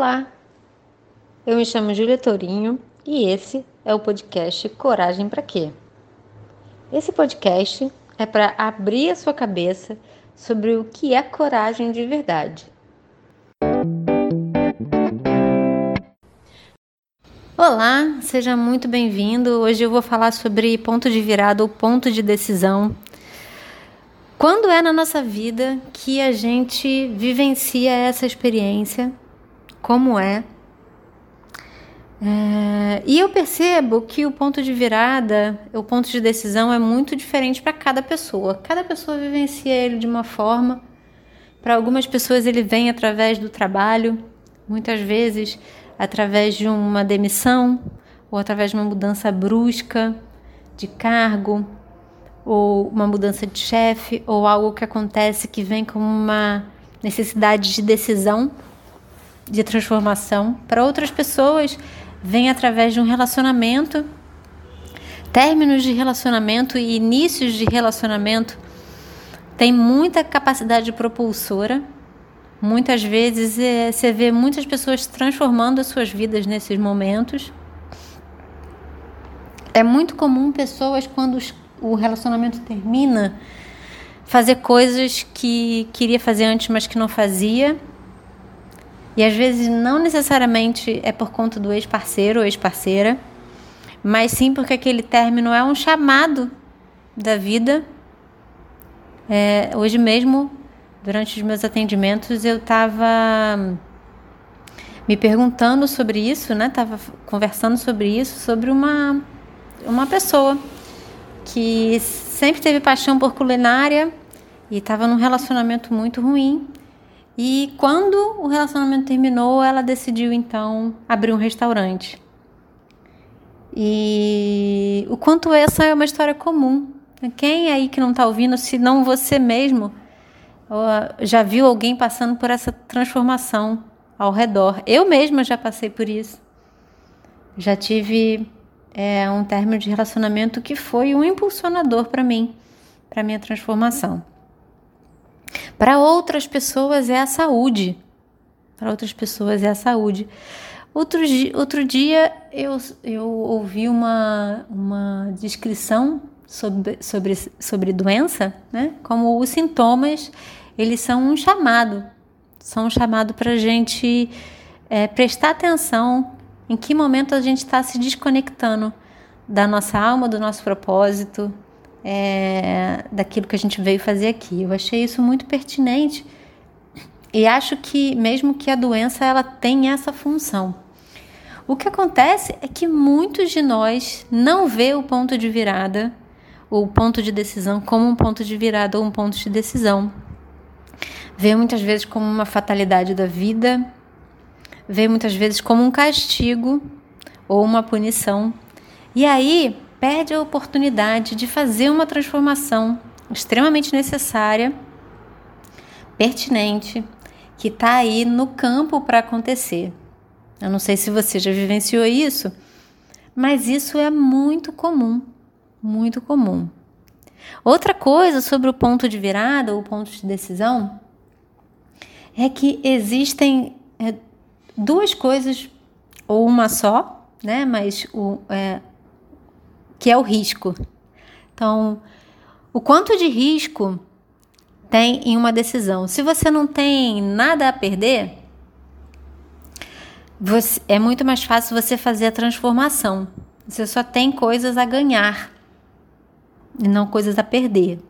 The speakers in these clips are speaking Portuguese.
Olá, eu me chamo Júlia Tourinho e esse é o podcast Coragem para Quê? Esse podcast é para abrir a sua cabeça sobre o que é coragem de verdade. Olá, seja muito bem-vindo. Hoje eu vou falar sobre ponto de virada ou ponto de decisão. Quando é na nossa vida que a gente vivencia essa experiência como é. é. E eu percebo que o ponto de virada, o ponto de decisão é muito diferente para cada pessoa. Cada pessoa vivencia ele de uma forma. Para algumas pessoas ele vem através do trabalho, muitas vezes através de uma demissão ou através de uma mudança brusca de cargo ou uma mudança de chefe ou algo que acontece que vem com uma necessidade de decisão de transformação. Para outras pessoas, vem através de um relacionamento, términos de relacionamento e inícios de relacionamento tem muita capacidade propulsora. Muitas vezes é, você vê muitas pessoas transformando as suas vidas nesses momentos. É muito comum pessoas, quando o relacionamento termina, fazer coisas que queria fazer antes, mas que não fazia e às vezes não necessariamente é por conta do ex-parceiro ou ex-parceira, mas sim porque aquele término é um chamado da vida. É, hoje mesmo, durante os meus atendimentos, eu estava me perguntando sobre isso, né? Tava conversando sobre isso, sobre uma uma pessoa que sempre teve paixão por culinária e estava num relacionamento muito ruim e quando o relacionamento terminou, ela decidiu então abrir um restaurante. E o quanto essa é uma história comum. Quem aí que não está ouvindo, se não você mesmo, já viu alguém passando por essa transformação ao redor? Eu mesma já passei por isso. Já tive é, um término de relacionamento que foi um impulsionador para mim, para minha transformação. Para outras pessoas é a saúde. Para outras pessoas é a saúde. Outro, outro dia eu, eu ouvi uma, uma descrição sobre, sobre, sobre doença, né? como os sintomas, eles são um chamado, são um chamado para a gente é, prestar atenção em que momento a gente está se desconectando da nossa alma, do nosso propósito, é, daquilo que a gente veio fazer aqui. Eu achei isso muito pertinente e acho que mesmo que a doença ela tem essa função. O que acontece é que muitos de nós não vê o ponto de virada, o ponto de decisão como um ponto de virada ou um ponto de decisão. Vê muitas vezes como uma fatalidade da vida, vê muitas vezes como um castigo ou uma punição. E aí perde a oportunidade de fazer uma transformação extremamente necessária, pertinente, que está aí no campo para acontecer. Eu não sei se você já vivenciou isso, mas isso é muito comum, muito comum. Outra coisa sobre o ponto de virada ou ponto de decisão é que existem é, duas coisas, ou uma só, né? Mas o, é, que é o risco. Então, o quanto de risco tem em uma decisão? Se você não tem nada a perder, você, é muito mais fácil você fazer a transformação. Você só tem coisas a ganhar e não coisas a perder.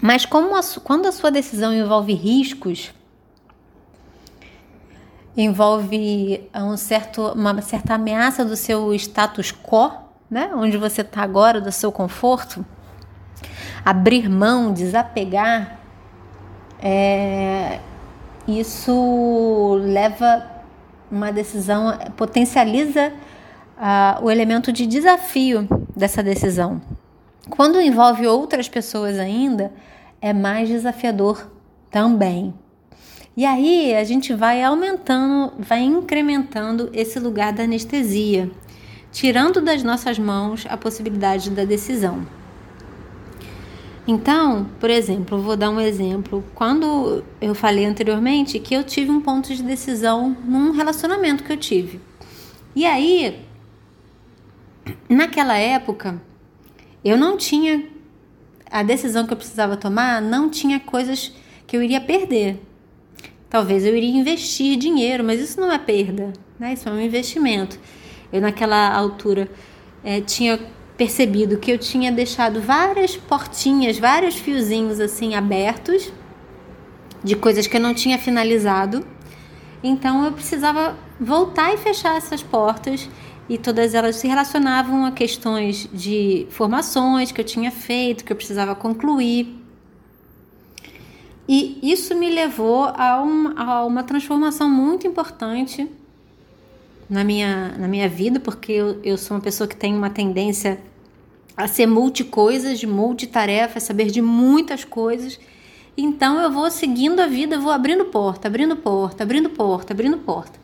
Mas como a, quando a sua decisão envolve riscos, envolve um certo, uma certa ameaça do seu status quo, né? onde você está agora, do seu conforto. Abrir mão, desapegar, é, isso leva uma decisão, potencializa uh, o elemento de desafio dessa decisão. Quando envolve outras pessoas ainda, é mais desafiador também. E aí a gente vai aumentando, vai incrementando esse lugar da anestesia, tirando das nossas mãos a possibilidade da decisão. Então, por exemplo, vou dar um exemplo. Quando eu falei anteriormente que eu tive um ponto de decisão num relacionamento que eu tive. E aí, naquela época, eu não tinha a decisão que eu precisava tomar, não tinha coisas que eu iria perder. Talvez eu iria investir dinheiro, mas isso não é perda, né? Isso é um investimento. Eu naquela altura é, tinha percebido que eu tinha deixado várias portinhas, vários fiozinhos assim abertos de coisas que eu não tinha finalizado. Então eu precisava voltar e fechar essas portas e todas elas se relacionavam a questões de formações que eu tinha feito, que eu precisava concluir. E isso me levou a uma, a uma transformação muito importante na minha, na minha vida, porque eu, eu sou uma pessoa que tem uma tendência a ser multicoisas, de multitarefa, saber de muitas coisas. Então eu vou seguindo a vida, vou abrindo porta, abrindo porta, abrindo porta, abrindo porta.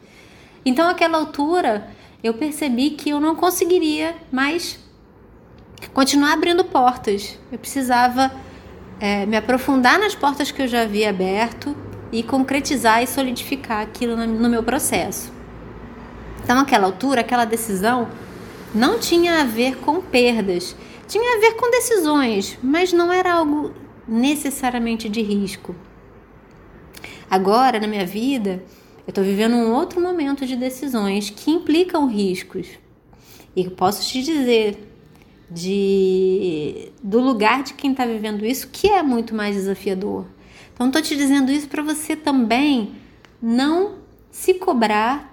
Então, àquela altura, eu percebi que eu não conseguiria mais continuar abrindo portas. Eu precisava é, me aprofundar nas portas que eu já havia aberto e concretizar e solidificar aquilo no meu processo. Então, naquela altura, aquela decisão não tinha a ver com perdas, tinha a ver com decisões, mas não era algo necessariamente de risco. Agora, na minha vida, eu estou vivendo um outro momento de decisões que implicam riscos. E posso te dizer de do lugar de quem está vivendo isso que é muito mais desafiador. Então, estou te dizendo isso para você também não se cobrar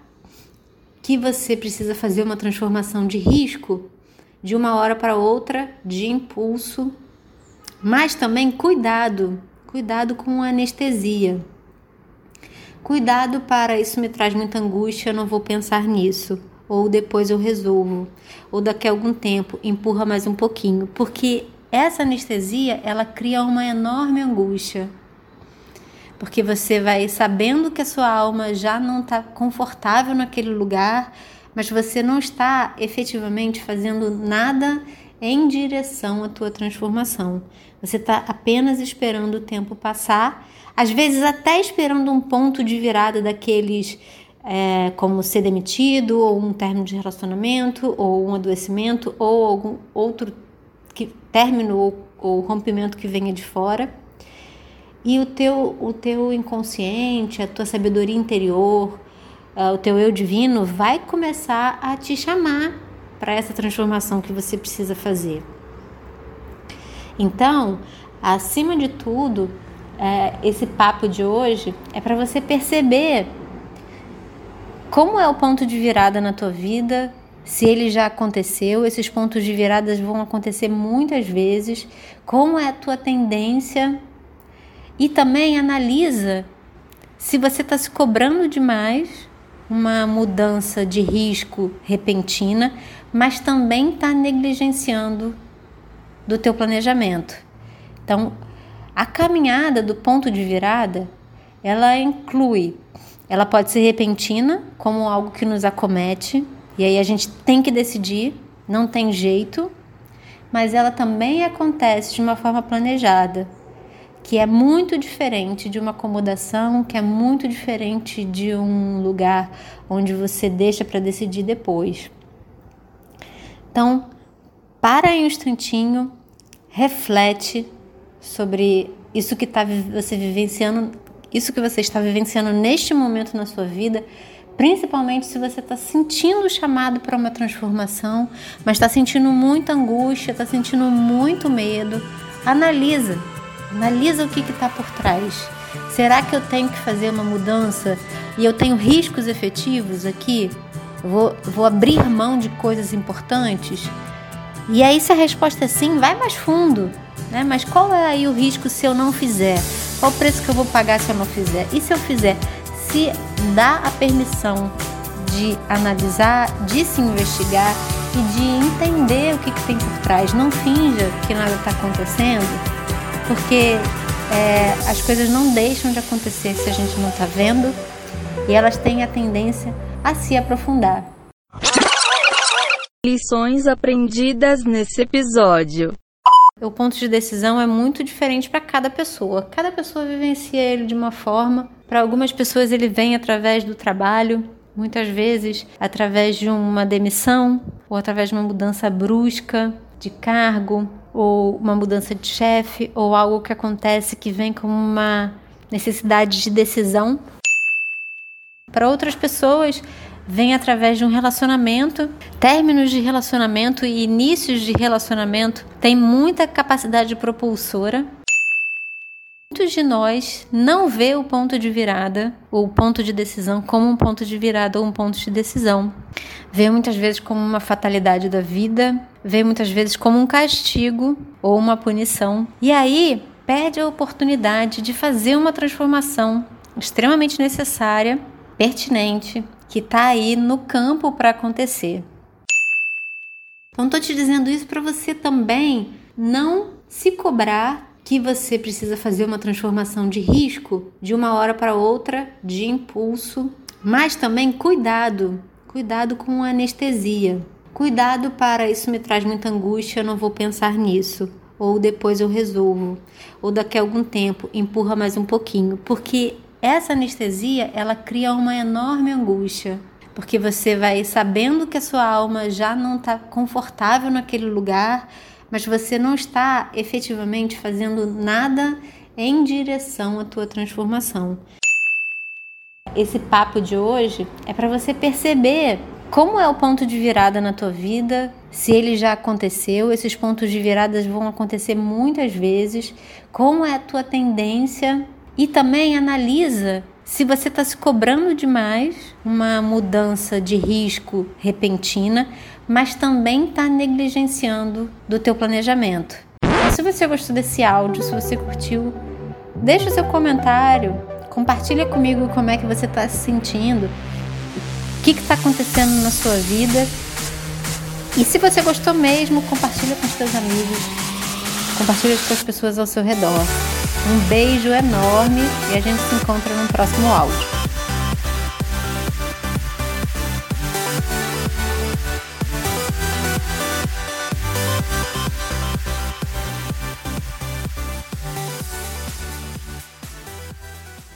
que você precisa fazer uma transformação de risco de uma hora para outra, de impulso, mas também cuidado, cuidado com a anestesia. Cuidado para isso me traz muita angústia, eu não vou pensar nisso. Ou depois eu resolvo. Ou daqui a algum tempo empurra mais um pouquinho. Porque essa anestesia, ela cria uma enorme angústia. Porque você vai sabendo que a sua alma já não está confortável naquele lugar, mas você não está efetivamente fazendo nada em direção à tua transformação. Você está apenas esperando o tempo passar às vezes até esperando um ponto de virada daqueles é, como ser demitido, ou um término de relacionamento, ou um adoecimento, ou algum outro que, término ou, ou rompimento que venha de fora. E o teu, o teu inconsciente, a tua sabedoria interior, uh, o teu eu divino vai começar a te chamar para essa transformação que você precisa fazer. Então, acima de tudo, é, esse papo de hoje é para você perceber como é o ponto de virada na tua vida, se ele já aconteceu, esses pontos de viradas vão acontecer muitas vezes, como é a tua tendência? E também analisa se você está se cobrando demais uma mudança de risco repentina, mas também está negligenciando do teu planejamento. Então, a caminhada do ponto de virada, ela inclui, ela pode ser repentina, como algo que nos acomete, e aí a gente tem que decidir, não tem jeito, mas ela também acontece de uma forma planejada, que é muito diferente de uma acomodação, que é muito diferente de um lugar onde você deixa para decidir depois. Então, para aí um instantinho, reflete sobre isso que está você vivenciando, isso que você está vivenciando neste momento na sua vida, principalmente se você está sentindo o chamado para uma transformação, mas está sentindo muita angústia, está sentindo muito medo. Analisa, analisa o que está por trás. Será que eu tenho que fazer uma mudança e eu tenho riscos efetivos aqui? Vou, vou abrir mão de coisas importantes? E aí, se a resposta é sim, vai mais fundo. Né? Mas qual é aí o risco se eu não fizer? Qual o preço que eu vou pagar se eu não fizer? E se eu fizer? Se dá a permissão de analisar, de se investigar e de entender o que, que tem por trás. Não finja que nada está acontecendo, porque é, as coisas não deixam de acontecer se a gente não está vendo e elas têm a tendência a se aprofundar. Lições aprendidas nesse episódio. O ponto de decisão é muito diferente para cada pessoa. Cada pessoa vivencia ele de uma forma. Para algumas pessoas ele vem através do trabalho, muitas vezes através de uma demissão ou através de uma mudança brusca de cargo ou uma mudança de chefe ou algo que acontece que vem com uma necessidade de decisão. Para outras pessoas, vem através de um relacionamento. Términos de relacionamento e inícios de relacionamento têm muita capacidade propulsora. Muitos de nós não vê o ponto de virada ou o ponto de decisão como um ponto de virada ou um ponto de decisão. Vê muitas vezes como uma fatalidade da vida, vê muitas vezes como um castigo ou uma punição. E aí perde a oportunidade de fazer uma transformação extremamente necessária, pertinente, que está aí no campo para acontecer. Então, estou te dizendo isso para você também não se cobrar que você precisa fazer uma transformação de risco de uma hora para outra, de impulso, mas também cuidado, cuidado com a anestesia. Cuidado para isso me traz muita angústia, eu não vou pensar nisso, ou depois eu resolvo, ou daqui a algum tempo empurra mais um pouquinho, porque essa anestesia, ela cria uma enorme angústia, porque você vai sabendo que a sua alma já não está confortável naquele lugar, mas você não está efetivamente fazendo nada em direção à tua transformação. Esse papo de hoje é para você perceber como é o ponto de virada na tua vida, se ele já aconteceu, esses pontos de virada vão acontecer muitas vezes, como é a tua tendência e também analisa se você está se cobrando demais uma mudança de risco repentina, mas também está negligenciando do teu planejamento. Então, se você gostou desse áudio, se você curtiu, deixa o seu comentário, compartilha comigo como é que você está se sentindo, o que está acontecendo na sua vida. E se você gostou mesmo, compartilha com os seus amigos, compartilha com as pessoas ao seu redor. Um beijo enorme e a gente se encontra no próximo áudio.